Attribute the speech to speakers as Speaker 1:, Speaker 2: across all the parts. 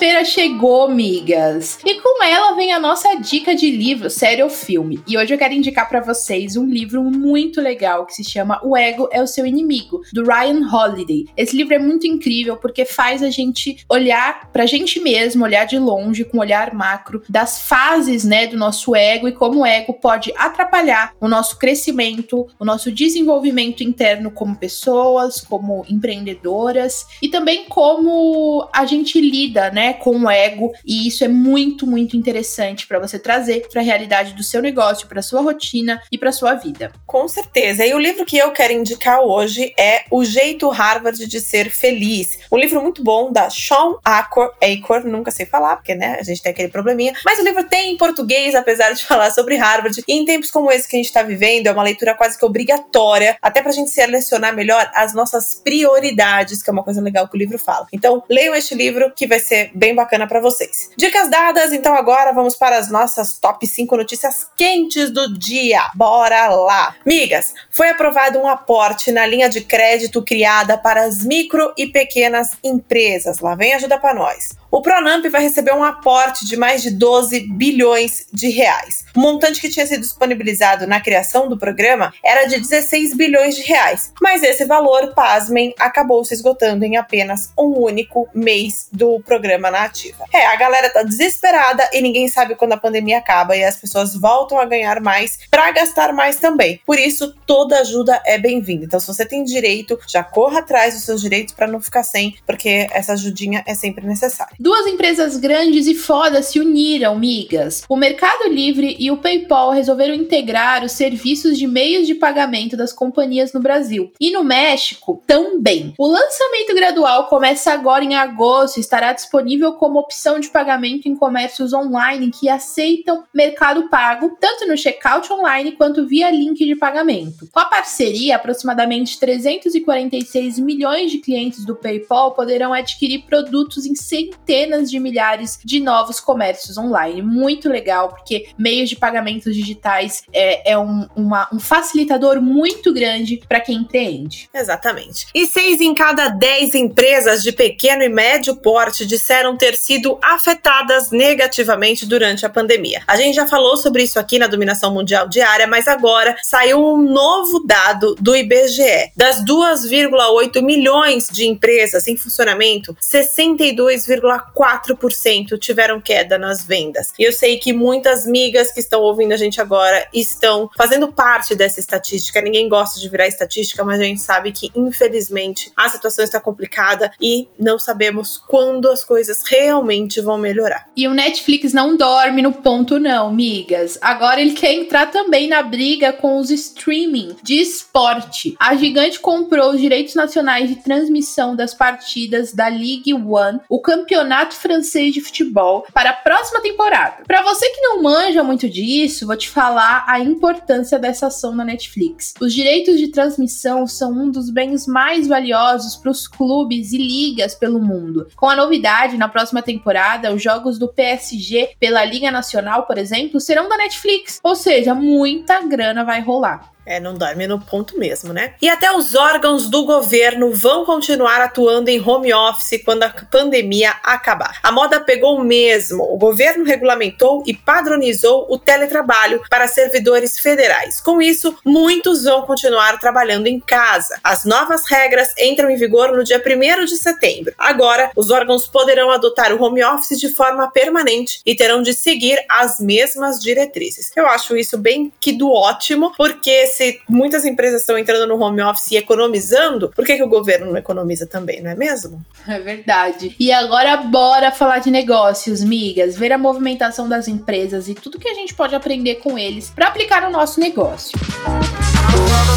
Speaker 1: Terça-feira chegou, migas. E com ela vem a nossa dica de livro, série ou filme. E hoje eu quero indicar para vocês um livro muito legal que se chama O Ego é o seu inimigo, do Ryan Holiday. Esse livro é muito incrível porque faz a gente olhar pra gente mesmo, olhar de longe com um olhar macro das fases, né, do nosso ego e como o ego pode atrapalhar o nosso crescimento, o nosso desenvolvimento interno como pessoas, como empreendedoras e também como a gente lida né, com o ego, e isso é muito, muito interessante para você trazer para a realidade do seu negócio, para sua rotina e para sua vida.
Speaker 2: Com certeza. E o livro que eu quero indicar hoje é O Jeito Harvard de Ser Feliz. Um livro muito bom da Sean Acor, Acor, nunca sei falar, porque né, a gente tem aquele probleminha, mas o livro tem em português, apesar de falar sobre Harvard. E em tempos como esse que a gente está vivendo, é uma leitura quase que obrigatória, até para a gente selecionar melhor as nossas prioridades, que é uma coisa legal que o livro fala. Então, leiam este livro que vai ser ser bem bacana para vocês. Dicas dadas, então agora vamos para as nossas top 5 notícias quentes do dia. Bora lá! Migas, foi aprovado um aporte na linha de crédito criada para as micro e pequenas empresas. Lá vem ajuda para nós. O Pronamp vai receber um aporte de mais de 12 bilhões de reais. O montante que tinha sido disponibilizado na criação do programa era de 16 bilhões de reais, mas esse valor, pasmem, acabou se esgotando em apenas um único mês do programa na ativa. É, a galera tá desesperada e ninguém sabe quando a pandemia acaba e as pessoas voltam a ganhar mais para gastar mais também. Por isso, toda ajuda é bem-vinda. Então, se você tem direito, já corra atrás dos seus direitos para não ficar sem, porque essa ajudinha é sempre necessária.
Speaker 1: Duas empresas grandes e fodas se uniram, migas. O Mercado Livre e o PayPal resolveram integrar os serviços de meios de pagamento das companhias no Brasil. E no México também. O lançamento gradual começa agora em agosto e estará disponível como opção de pagamento em comércios online que aceitam Mercado Pago, tanto no checkout online quanto via link de pagamento. Com a parceria, aproximadamente 346 milhões de clientes do PayPal poderão adquirir produtos em centenas centenas de milhares de novos comércios online. Muito legal, porque meios de pagamentos digitais é, é um, uma, um facilitador muito grande para quem empreende.
Speaker 2: Exatamente. E seis em cada dez empresas de pequeno e médio porte disseram ter sido afetadas negativamente durante a pandemia. A gente já falou sobre isso aqui na Dominação Mundial Diária, mas agora saiu um novo dado do IBGE. Das 2,8 milhões de empresas em funcionamento, 62,4 4% tiveram queda nas vendas. E eu sei que muitas migas que estão ouvindo a gente agora estão fazendo parte dessa estatística. Ninguém gosta de virar estatística, mas a gente sabe que, infelizmente, a situação está complicada e não sabemos quando as coisas realmente vão melhorar.
Speaker 1: E o Netflix não dorme no ponto, não, migas. Agora ele quer entrar também na briga com os streaming de esporte. A gigante comprou os direitos nacionais de transmissão das partidas da League One, o campeonato Campeonato Francês de Futebol para a próxima temporada. Para você que não manja muito disso, vou te falar a importância dessa ação na Netflix. Os direitos de transmissão são um dos bens mais valiosos para os clubes e ligas pelo mundo. Com a novidade, na próxima temporada, os jogos do PSG pela Liga Nacional, por exemplo, serão da Netflix. Ou seja, muita grana vai rolar.
Speaker 2: É, não dorme no ponto mesmo, né? E até os órgãos do governo vão continuar atuando em home office quando a pandemia acabar. A moda pegou mesmo. O governo regulamentou e padronizou o teletrabalho para servidores federais. Com isso, muitos vão continuar trabalhando em casa. As novas regras entram em vigor no dia 1 de setembro. Agora, os órgãos poderão adotar o home office de forma permanente e terão de seguir as mesmas diretrizes. Eu acho isso bem que do ótimo, porque se muitas empresas estão entrando no home office e economizando, por que, que o governo não economiza também, não é mesmo?
Speaker 1: É verdade. E agora bora falar de negócios, migas, ver a movimentação das empresas e tudo que a gente pode aprender com eles para aplicar no nosso negócio.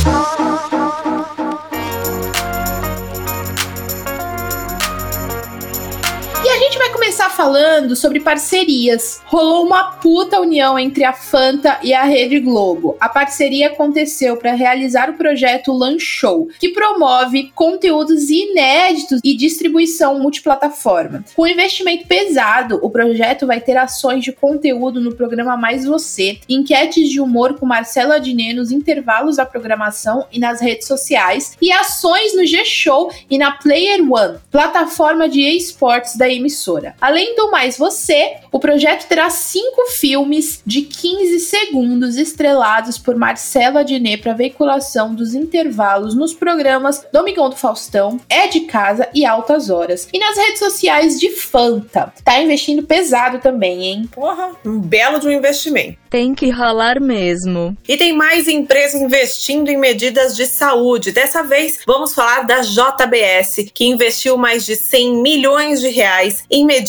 Speaker 1: Música começar falando sobre parcerias. Rolou uma puta união entre a Fanta e a Rede Globo. A parceria aconteceu para realizar o projeto Lunch Show, que promove conteúdos inéditos e distribuição multiplataforma. Com investimento pesado, o projeto vai ter ações de conteúdo no programa Mais Você, enquetes de humor com Marcelo Adnet nos intervalos da programação e nas redes sociais, e ações no G-Show e na Player One, plataforma de esportes da emissora. Além do Mais Você, o projeto terá cinco filmes de 15 segundos estrelados por Marcelo Adnet para veiculação dos intervalos nos programas Domingão do Faustão, É de Casa e Altas Horas. E nas redes sociais de Fanta. Tá investindo pesado também, hein?
Speaker 2: Porra, um belo de um investimento.
Speaker 3: Tem que rolar mesmo.
Speaker 2: E tem mais empresa investindo em medidas de saúde. Dessa vez, vamos falar da JBS, que investiu mais de 100 milhões de reais em medidas,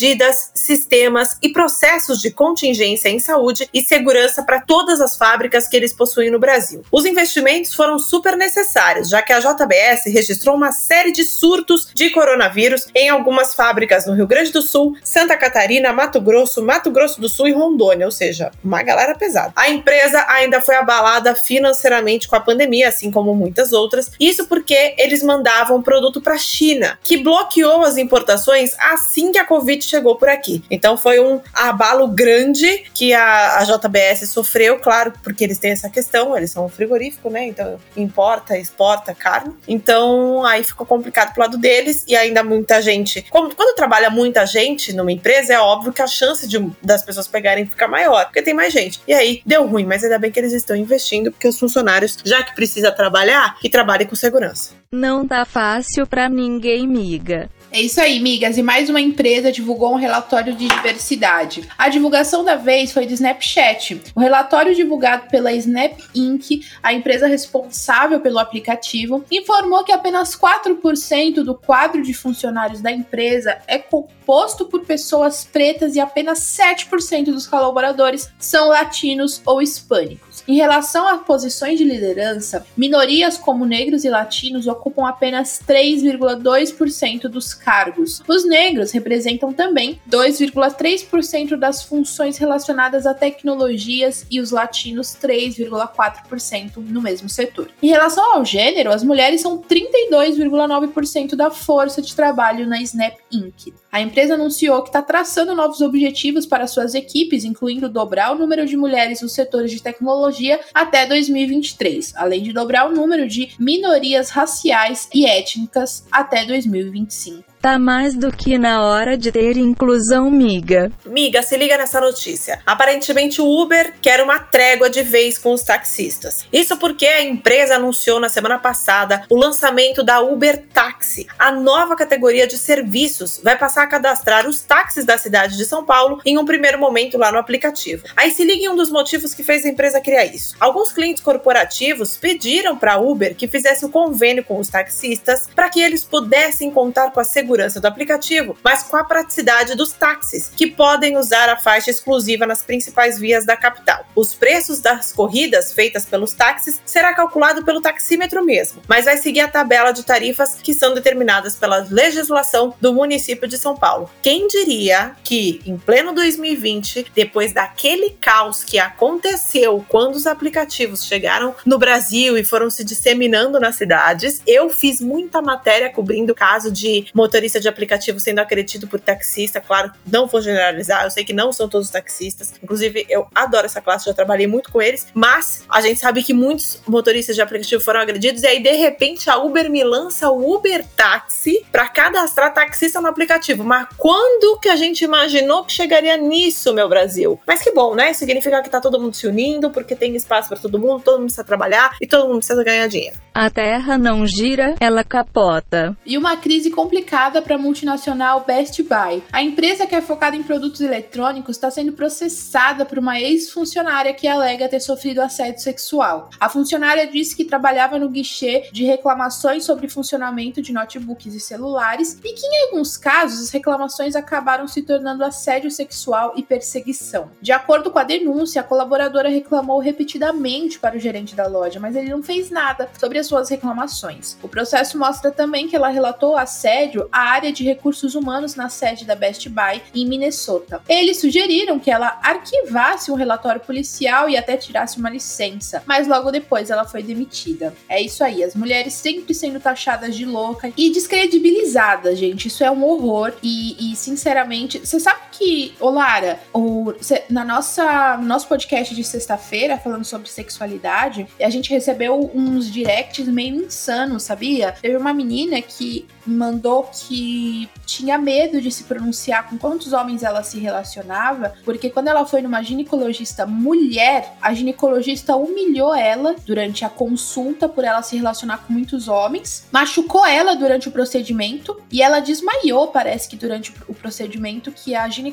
Speaker 2: sistemas e processos de contingência em saúde e segurança para todas as fábricas que eles possuem no Brasil. Os investimentos foram super necessários, já que a JBS registrou uma série de surtos de coronavírus em algumas fábricas no Rio Grande do Sul, Santa Catarina, Mato Grosso, Mato Grosso do Sul e Rondônia, ou seja, uma galera pesada. A empresa ainda foi abalada financeiramente com a pandemia, assim como muitas outras, isso porque eles mandavam produto para a China, que bloqueou as importações assim que a Covid chegou por aqui. Então foi um abalo grande que a, a JBS sofreu, claro, porque eles têm essa questão, eles são um frigorífico, né? Então importa, exporta carne. Então aí ficou complicado pro lado deles e ainda muita gente. Como, quando trabalha muita gente numa empresa, é óbvio que a chance de, das pessoas pegarem fica maior, porque tem mais gente. E aí deu ruim, mas ainda bem que eles estão investindo, porque os funcionários, já que precisa trabalhar, que trabalhem com segurança.
Speaker 3: Não tá fácil pra ninguém, miga.
Speaker 1: É isso aí, migas. E mais uma empresa divulgou um relatório de diversidade. A divulgação da vez foi do Snapchat. O relatório divulgado pela Snap Inc., a empresa responsável pelo aplicativo, informou que apenas 4% do quadro de funcionários da empresa é composto por pessoas pretas e apenas 7% dos colaboradores são latinos ou hispânicos. Em relação a posições de liderança, minorias como negros e latinos ocupam apenas 3,2% dos cargos. Os negros representam também 2,3% das funções relacionadas a tecnologias e os latinos 3,4% no mesmo setor. Em relação ao gênero, as mulheres são 32,9% da força de trabalho na Snap Inc. A empresa anunciou que está traçando novos objetivos para suas equipes, incluindo dobrar o número de mulheres nos setores de tecnologia até 2023, além de dobrar o número de minorias raciais e étnicas até 2025.
Speaker 3: Tá mais do que na hora de ter inclusão, miga.
Speaker 2: Miga, se liga nessa notícia. Aparentemente o Uber quer uma trégua de vez com os taxistas. Isso porque a empresa anunciou na semana passada o lançamento da Uber Táxi. A nova categoria de serviços vai passar a cadastrar os táxis da cidade de São Paulo em um primeiro momento lá no aplicativo. Aí se liga em um dos motivos que fez a empresa criar isso. Alguns clientes corporativos pediram para a Uber que fizesse o um convênio com os taxistas para que eles pudessem contar com a segurança segurança do aplicativo, mas com a praticidade dos táxis, que podem usar a faixa exclusiva nas principais vias da capital. Os preços das corridas feitas pelos táxis será calculado pelo taxímetro mesmo, mas vai seguir a tabela de tarifas que são determinadas pela legislação do município de São Paulo. Quem diria que em pleno 2020, depois daquele caos que aconteceu quando os aplicativos chegaram no Brasil e foram se disseminando nas cidades, eu fiz muita matéria cobrindo o caso de motoristas motorista de aplicativo sendo acreditado por taxista, claro, não vou generalizar, eu sei que não são todos taxistas, inclusive eu adoro essa classe, já trabalhei muito com eles, mas a gente sabe que muitos motoristas de aplicativo foram agredidos e aí de repente a Uber me lança o Uber Táxi para cadastrar taxista no aplicativo. Mas quando que a gente imaginou que chegaria nisso, meu Brasil? Mas que bom, né? Significa que tá todo mundo se unindo, porque tem espaço para todo mundo, todo mundo precisa trabalhar e todo mundo precisa ganhar dinheiro.
Speaker 3: A terra não gira, ela capota.
Speaker 1: E uma crise complicada para a multinacional Best Buy. A empresa que é focada em produtos eletrônicos está sendo processada por uma ex-funcionária que alega ter sofrido assédio sexual. A funcionária disse que trabalhava no guichê de reclamações sobre funcionamento de notebooks e celulares e que, em alguns casos, as reclamações acabaram se tornando assédio sexual e perseguição. De acordo com a denúncia, a colaboradora reclamou repetidamente para o gerente da loja, mas ele não fez nada sobre as suas reclamações. O processo mostra também que ela relatou assédio a área de recursos humanos na sede da Best Buy em Minnesota. Eles sugeriram que ela arquivasse um relatório policial e até tirasse uma licença, mas logo depois ela foi demitida. É isso aí, as mulheres sempre sendo taxadas de louca e descredibilizadas, gente. Isso é um horror e, e sinceramente, você sabe que, ô Lara, o, cê, na nossa no nosso podcast de sexta-feira falando sobre sexualidade, a gente recebeu uns directs meio insanos, sabia? Teve uma menina que mandou que tinha medo de se pronunciar com quantos homens ela se relacionava, porque quando ela foi numa ginecologista mulher, a ginecologista humilhou ela durante a consulta por ela se relacionar com muitos homens, machucou ela durante o procedimento e ela desmaiou, parece que durante o procedimento, que a ginecologista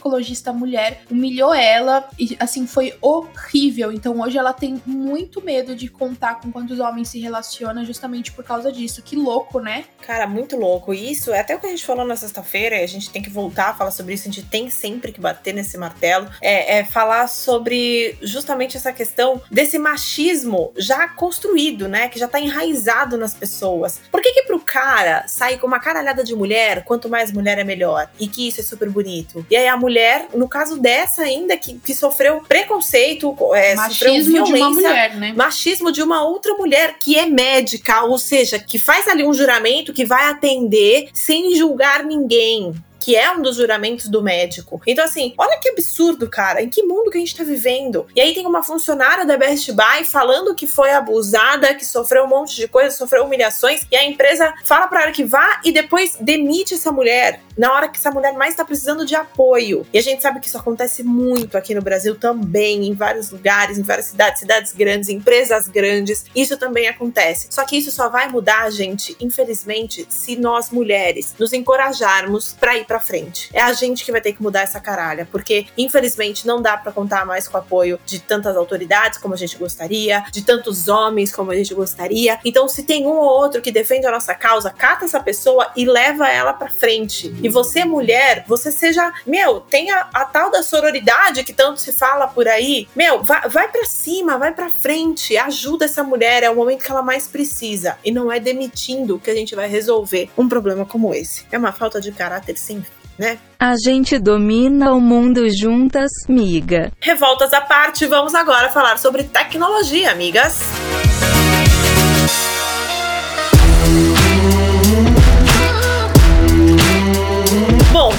Speaker 1: mulher humilhou ela e assim foi horrível. Então hoje ela tem muito medo de contar com quantos homens se relaciona justamente por causa disso. Que louco, né?
Speaker 2: Cara, muito louco. Isso é até o que a gente falou na sexta-feira, a gente tem que voltar a falar sobre isso, a gente tem sempre que bater nesse martelo, é, é falar sobre justamente essa questão desse machismo já construído, né? Que já tá enraizado nas pessoas. Por que que pro cara sair com uma caralhada de mulher, quanto mais mulher é melhor? E que isso é super bonito. E aí a mulher, no caso dessa ainda, que, que sofreu preconceito, é,
Speaker 1: machismo de uma mulher, né?
Speaker 2: Machismo de uma outra mulher que é médica, ou seja, que faz ali um juramento que vai atender sem julgar ninguém que é um dos juramentos do médico. Então, assim, olha que absurdo, cara. Em que mundo que a gente tá vivendo? E aí tem uma funcionária da Best Buy falando que foi abusada, que sofreu um monte de coisa, sofreu humilhações, e a empresa fala para arquivar e depois demite essa mulher na hora que essa mulher mais tá precisando de apoio. E a gente sabe que isso acontece muito aqui no Brasil também, em vários lugares, em várias cidades, cidades grandes, empresas grandes. Isso também acontece. Só que isso só vai mudar, gente, infelizmente, se nós mulheres nos encorajarmos para ir para frente. É a gente que vai ter que mudar essa caralha, porque infelizmente não dá para contar mais com o apoio de tantas autoridades como a gente gostaria, de tantos homens como a gente gostaria. Então, se tem um ou outro que defende a nossa causa, cata essa pessoa e leva ela para frente. E você, mulher, você seja, meu, tenha a tal da sororidade que tanto se fala por aí. Meu, vai, vai para cima, vai para frente, ajuda essa mulher, é o momento que ela mais precisa. E não é demitindo que a gente vai resolver um problema como esse. É uma falta de caráter sem né?
Speaker 3: A gente domina o mundo juntas, miga.
Speaker 2: Revoltas à parte, vamos agora falar sobre tecnologia, amigas. Bom,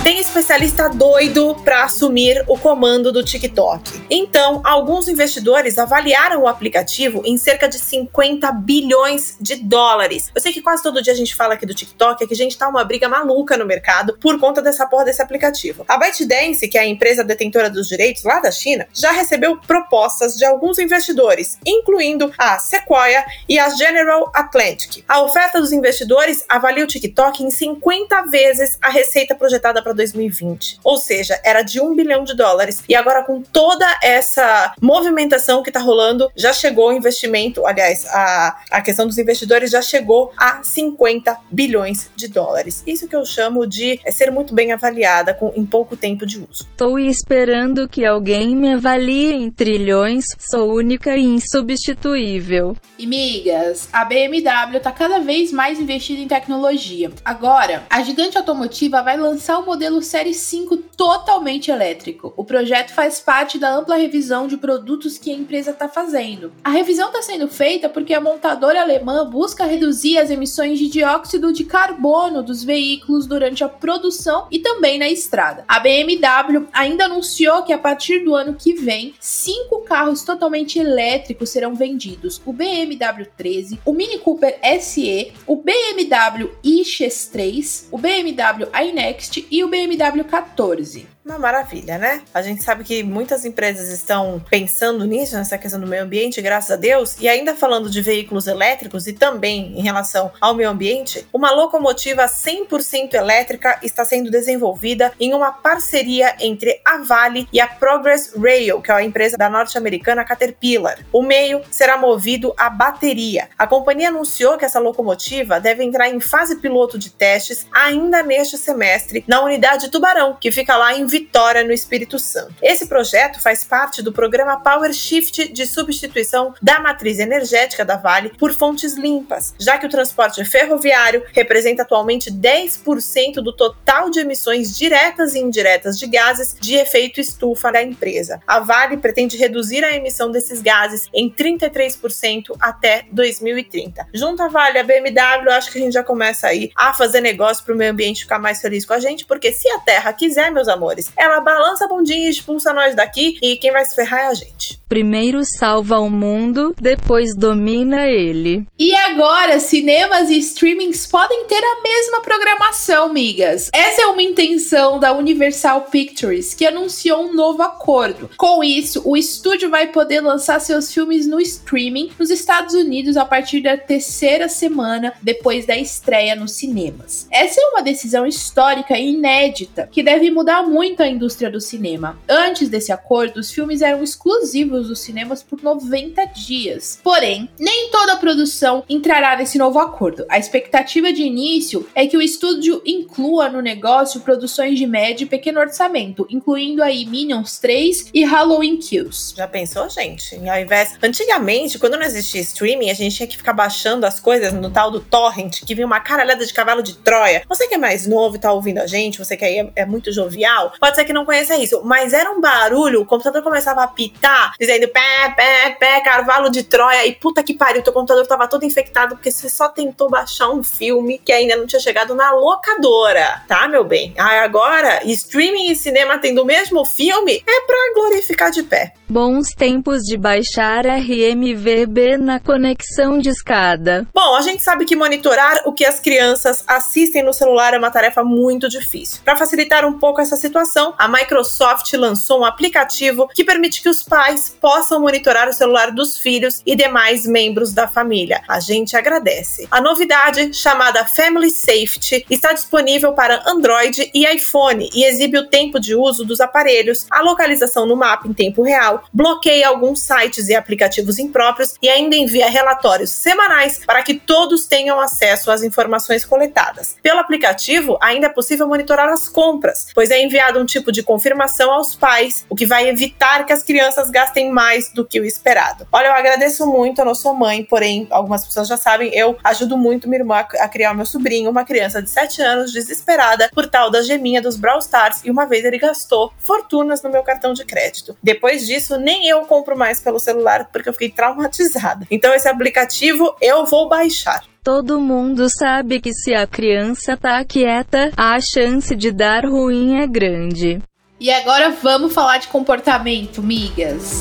Speaker 2: tem especialista doido para assumir o comando do TikTok. Então, alguns investidores avaliaram o aplicativo em cerca de 50 bilhões de dólares. Eu sei que quase todo dia a gente fala aqui do TikTok, é que a gente tá uma briga maluca no mercado por conta dessa porra desse aplicativo. A ByteDance, que é a empresa detentora dos direitos lá da China, já recebeu propostas de alguns investidores, incluindo a Sequoia e a General Atlantic. A oferta dos investidores avalia o TikTok em 50 vezes a receita projetada projetada para 2020. Ou seja, era de um bilhão de dólares. E agora, com toda essa movimentação que está rolando, já chegou o investimento, aliás, a, a questão dos investidores já chegou a 50 bilhões de dólares. Isso que eu chamo de é, ser muito bem avaliada com, em pouco tempo de uso.
Speaker 3: Estou esperando que alguém me avalie em trilhões, sou única e insubstituível.
Speaker 1: E migas, a BMW está cada vez mais investida em tecnologia. Agora, a gigante automotiva vai lançar o modelo Série 5 totalmente elétrico. O projeto faz parte da ampla revisão de produtos que a empresa está fazendo. A revisão está sendo feita porque a montadora alemã busca reduzir as emissões de dióxido de carbono dos veículos durante a produção e também na estrada. A BMW ainda anunciou que a partir do ano que vem, cinco carros totalmente elétricos serão vendidos: o BMW 13, o Mini Cooper SE, o BMW iX3, o BMW iNext e o BMW 14.
Speaker 2: Uma maravilha, né? A gente sabe que muitas empresas estão pensando nisso, nessa questão do meio ambiente, graças a Deus. E ainda falando de veículos elétricos e também em relação ao meio ambiente, uma locomotiva 100% elétrica está sendo desenvolvida em uma parceria entre a Vale e a Progress Rail, que é a empresa da norte-americana Caterpillar. O meio será movido a bateria. A companhia anunciou que essa locomotiva deve entrar em fase piloto de testes ainda neste semestre na unidade Tubarão, que fica lá em Vitória, no Espírito Santo. Esse projeto faz parte do programa Power Shift de substituição da matriz energética da Vale por fontes limpas, já que o transporte ferroviário representa atualmente 10% do total de emissões diretas e indiretas de gases de efeito estufa da empresa. A Vale pretende reduzir a emissão desses gases em 33% até 2030. Junto à Vale, a BMW, acho que a gente já começa aí a fazer negócio para o meio ambiente ficar mais feliz com a gente, porque se a Terra quiser, meus amores, ela balança a bundinha e expulsa nós daqui e quem vai se ferrar é a gente.
Speaker 3: Primeiro salva o mundo, depois domina ele.
Speaker 1: E agora, cinemas e streamings podem ter a mesma programação, migas. Essa é uma intenção da Universal Pictures, que anunciou um novo acordo. Com isso, o estúdio vai poder lançar seus filmes no streaming nos Estados Unidos a partir da terceira semana depois da estreia nos cinemas. Essa é uma decisão histórica e inédita que deve mudar muito a indústria do cinema. Antes desse acordo, os filmes eram exclusivos dos cinemas por 90 dias. Porém, nem toda a produção entrará nesse novo acordo. A expectativa de início é que o estúdio inclua no negócio produções de médio e pequeno orçamento, incluindo aí Minions 3 e Halloween Kills.
Speaker 2: Já pensou, gente? Ao invés. Antigamente, quando não existia streaming, a gente tinha que ficar baixando as coisas no tal do torrent, que vinha uma caralhada de cavalo de Troia. Você que é mais novo e tá ouvindo a gente, você que aí é, é muito jovial, pode ser que não conheça isso, mas era um barulho, o computador começava a pitar, dizendo pé, pé, pé, cavalo de Troia, e puta que pariu, teu computador tava todo infectado porque você só tentou baixar um filme que ainda não tinha chegado na locadora, tá, meu bem? Aí agora, streaming e cinema tendo o mesmo filme é pra glorificar de pé.
Speaker 3: Bons tempos de baixar RMVB na conexão de escada.
Speaker 2: Bom, a gente sabe que monitorar o que as crianças assistem no celular é uma tarefa muito difícil. Para facilitar um pouco essa situação, a Microsoft lançou um aplicativo que permite que os pais possam monitorar o celular dos filhos e demais membros da família. A gente agradece. A novidade, chamada Family Safety, está disponível para Android e iPhone e exibe o tempo de uso dos aparelhos, a localização no mapa em tempo real, bloqueia alguns sites e aplicativos impróprios e ainda envia relatórios semanais para que todos tenham acesso às informações coletadas. Pelo aplicativo, ainda é possível monitorar as compras, pois é enviado um tipo de confirmação aos pais, o que vai evitar que as crianças gastem mais do que o esperado. Olha, eu agradeço muito, eu não sou mãe, porém, algumas pessoas já sabem, eu ajudo muito minha irmã a criar o meu sobrinho, uma criança de 7 anos, desesperada por tal da geminha dos Brawl Stars, e uma vez ele gastou fortunas no meu cartão de crédito. Depois disso, nem eu compro mais pelo celular porque eu fiquei traumatizada. Então, esse aplicativo eu vou baixar.
Speaker 3: Todo mundo sabe que se a criança tá quieta, a chance de dar ruim é grande.
Speaker 1: E agora vamos falar de comportamento, migas.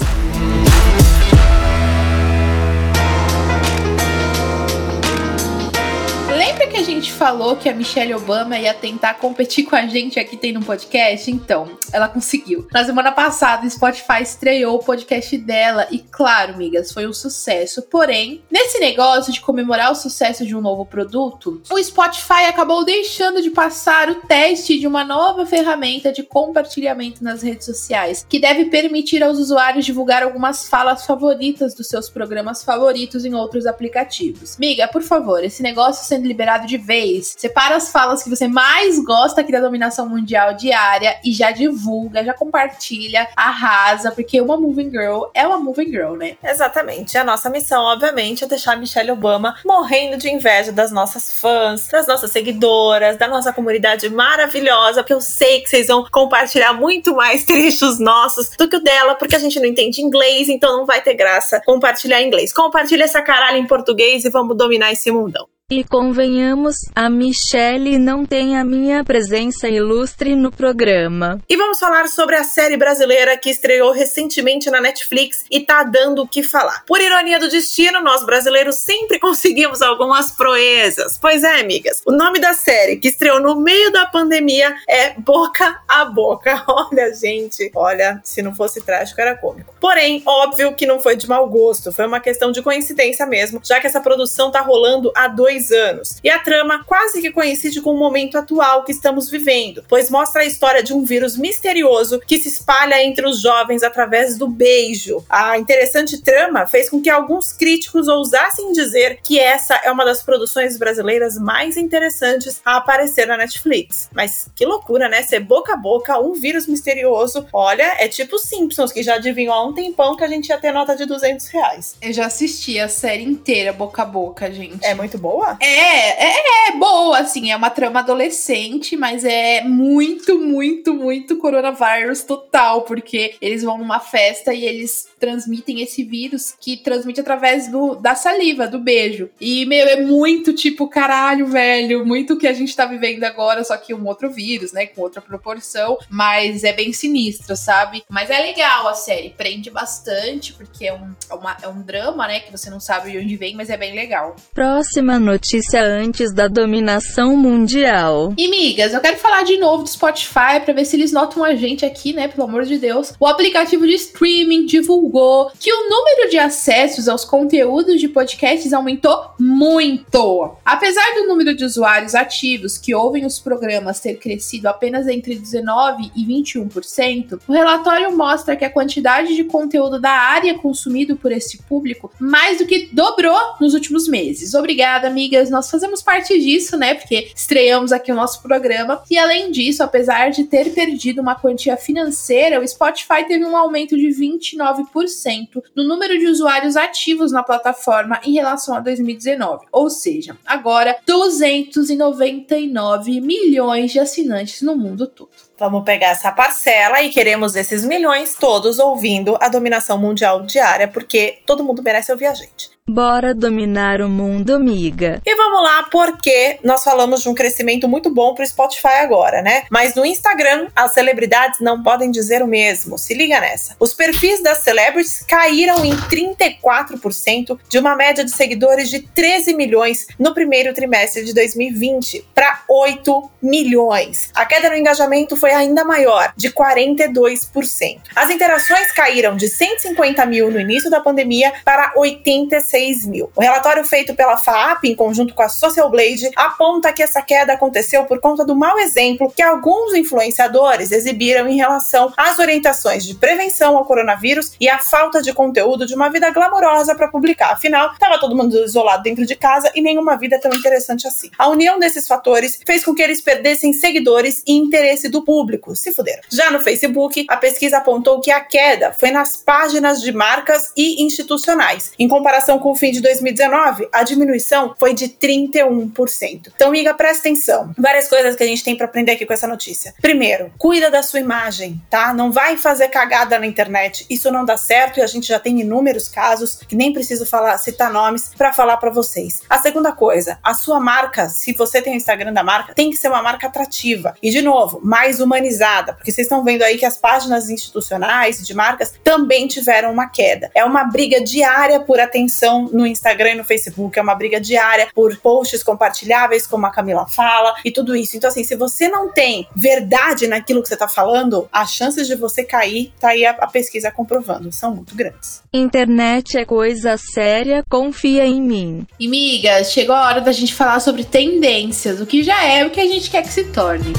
Speaker 1: Lembra que a gente falou que a Michelle Obama ia tentar competir com a gente aqui tem no podcast? Então, ela conseguiu. Na semana passada, o Spotify estreou o podcast dela e, claro, migas, foi um sucesso. Porém, nesse negócio de comemorar o sucesso de um novo produto, o Spotify acabou deixando de passar o teste de uma nova ferramenta de compartilhamento nas redes sociais, que deve permitir aos usuários divulgar algumas falas favoritas dos seus programas favoritos em outros aplicativos. Miga, por favor, esse negócio sendo liberado de vez. Separa as falas que você mais gosta aqui da dominação mundial diária e já divulga, já compartilha, arrasa, porque uma moving girl é uma moving girl, né?
Speaker 2: Exatamente. A nossa missão, obviamente, é deixar a Michelle Obama morrendo de inveja das nossas fãs, das nossas seguidoras, da nossa comunidade maravilhosa, porque eu sei que vocês vão compartilhar muito mais trechos nossos do que o dela, porque a gente não entende inglês, então não vai ter graça compartilhar inglês. Compartilha essa caralho em português e vamos dominar esse mundão.
Speaker 3: E convenhamos, a Michelle não tem a minha presença ilustre no programa.
Speaker 2: E vamos falar sobre a série brasileira que estreou recentemente na Netflix e tá dando o que falar. Por ironia do destino, nós brasileiros sempre conseguimos algumas proezas. Pois é, amigas. O nome da série, que estreou no meio da pandemia, é Boca a Boca. Olha, gente, olha, se não fosse trágico era cômico. Porém, óbvio que não foi de mau gosto, foi uma questão de coincidência mesmo, já que essa produção tá rolando há dois 10 anos. E a trama quase que coincide com o momento atual que estamos vivendo, pois mostra a história de um vírus misterioso que se espalha entre os jovens através do beijo. A interessante trama fez com que alguns críticos ousassem dizer que essa é uma das produções brasileiras mais interessantes a aparecer na Netflix. Mas que loucura, né? Ser boca a boca, um vírus misterioso. Olha, é tipo Simpsons, que já adivinhou há um tempão que a gente ia ter nota de 200 reais.
Speaker 1: Eu já assisti a série inteira, boca a boca, gente.
Speaker 2: É muito boa?
Speaker 1: É, é, é boa, assim. É uma trama adolescente, mas é muito, muito, muito coronavírus total, porque eles vão numa festa e eles transmitem esse vírus que transmite através do, da saliva, do beijo. E, meu, é muito tipo, caralho, velho, muito o que a gente tá vivendo agora, só que um outro vírus, né, com outra proporção, mas é bem sinistro, sabe? Mas é legal a série, prende bastante, porque é um, é, uma, é um drama, né, que você não sabe de onde vem, mas é bem legal.
Speaker 3: Próxima notícia antes da dominação mundial.
Speaker 1: E, migas, eu quero falar de novo do Spotify pra ver se eles notam a gente aqui, né, pelo amor de Deus. O aplicativo de streaming divulgou que o número de acessos aos conteúdos de podcasts aumentou muito. Apesar do número de usuários ativos que ouvem os programas ter crescido apenas entre 19% e 21%, o relatório mostra que a quantidade de conteúdo da área consumido por esse público mais do que dobrou nos últimos meses. Obrigada, amigas. Nós fazemos parte disso, né? Porque estreamos aqui o nosso programa. E além disso, apesar de ter perdido uma quantia financeira, o Spotify teve um aumento de 29% no número de usuários ativos na plataforma em relação a 2019. Ou seja, agora 299 milhões de assinantes no mundo todo.
Speaker 2: Vamos pegar essa parcela e queremos esses milhões todos ouvindo a dominação mundial diária, porque todo mundo merece ouvir a gente.
Speaker 3: Bora dominar o mundo, amiga.
Speaker 2: E vamos lá, porque nós falamos de um crescimento muito bom pro Spotify agora, né? Mas no Instagram, as celebridades não podem dizer o mesmo. Se liga nessa. Os perfis das celebrities caíram em 34% de uma média de seguidores de 13 milhões no primeiro trimestre de 2020 para 8 milhões. A queda no engajamento foi ainda maior, de 42%. As interações caíram de 150 mil no início da pandemia para 86 6 mil. O relatório feito pela FAAP, em conjunto com a Social Blade, aponta que essa queda aconteceu por conta do mau exemplo que alguns influenciadores exibiram em relação às orientações de prevenção ao coronavírus e a falta de conteúdo de uma vida glamourosa para publicar. Afinal, estava todo mundo isolado dentro de casa e nenhuma vida tão interessante assim. A união desses fatores fez com que eles perdessem seguidores e interesse do público. Se fuderam. Já no Facebook, a pesquisa apontou que a queda foi nas páginas de marcas e institucionais, em comparação com o fim de 2019, a diminuição foi de 31%. Então, amiga, presta atenção. Várias coisas que a gente tem para aprender aqui com essa notícia. Primeiro, cuida da sua imagem, tá? Não vai fazer cagada na internet. Isso não dá certo e a gente já tem inúmeros casos que nem preciso falar, citar nomes para falar para vocês. A segunda coisa, a sua marca, se você tem o Instagram da marca, tem que ser uma marca atrativa e de novo, mais humanizada, porque vocês estão vendo aí que as páginas institucionais de marcas também tiveram uma queda. É uma briga diária por atenção no Instagram e no Facebook, é uma briga diária por posts compartilháveis, como a Camila fala, e tudo isso. Então, assim, se você não tem verdade naquilo que você tá falando, as chances de você cair, tá aí a, a pesquisa comprovando, são muito grandes.
Speaker 3: Internet é coisa séria, confia em mim.
Speaker 1: E, migas, chegou a hora da gente falar sobre tendências, o que já é o que a gente quer que se torne.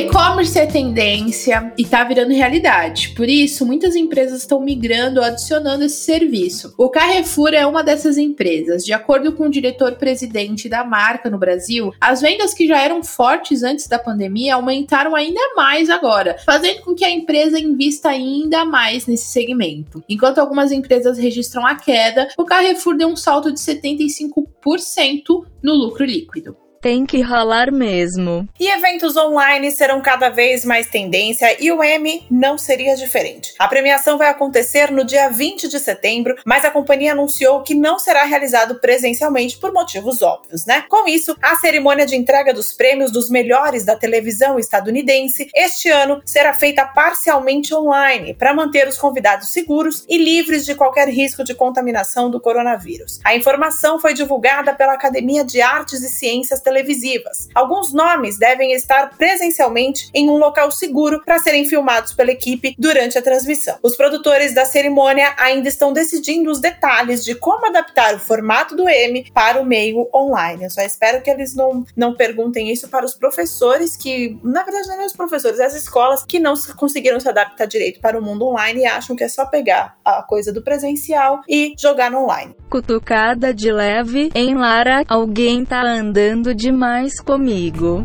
Speaker 1: E-commerce é tendência e tá virando realidade. Por isso, muitas empresas estão migrando ou adicionando esse serviço. O Carrefour é uma dessas empresas. De acordo com o diretor-presidente da marca no Brasil, as vendas que já eram fortes antes da pandemia aumentaram ainda mais agora, fazendo com que a empresa invista ainda mais nesse segmento. Enquanto algumas empresas registram a queda, o Carrefour deu um salto de 75% no lucro líquido
Speaker 3: tem que rolar mesmo.
Speaker 2: E eventos online serão cada vez mais tendência e o M não seria diferente. A premiação vai acontecer no dia 20 de setembro, mas a companhia anunciou que não será realizado presencialmente por motivos óbvios, né? Com isso, a cerimônia de entrega dos prêmios dos melhores da televisão estadunidense este ano será feita parcialmente online para manter os convidados seguros e livres de qualquer risco de contaminação do coronavírus. A informação foi divulgada pela Academia de Artes e Ciências televisivas. Alguns nomes devem estar presencialmente em um local seguro para serem filmados pela equipe durante a transmissão. Os produtores da cerimônia ainda estão decidindo os detalhes de como adaptar o formato do M para o meio online. Eu só espero que eles não, não perguntem isso para os professores que, na verdade, não é os professores, é as escolas que não conseguiram se adaptar direito para o mundo online e acham que é só pegar a coisa do presencial e jogar no online.
Speaker 3: Cutucada de leve em Lara, alguém tá andando demais comigo.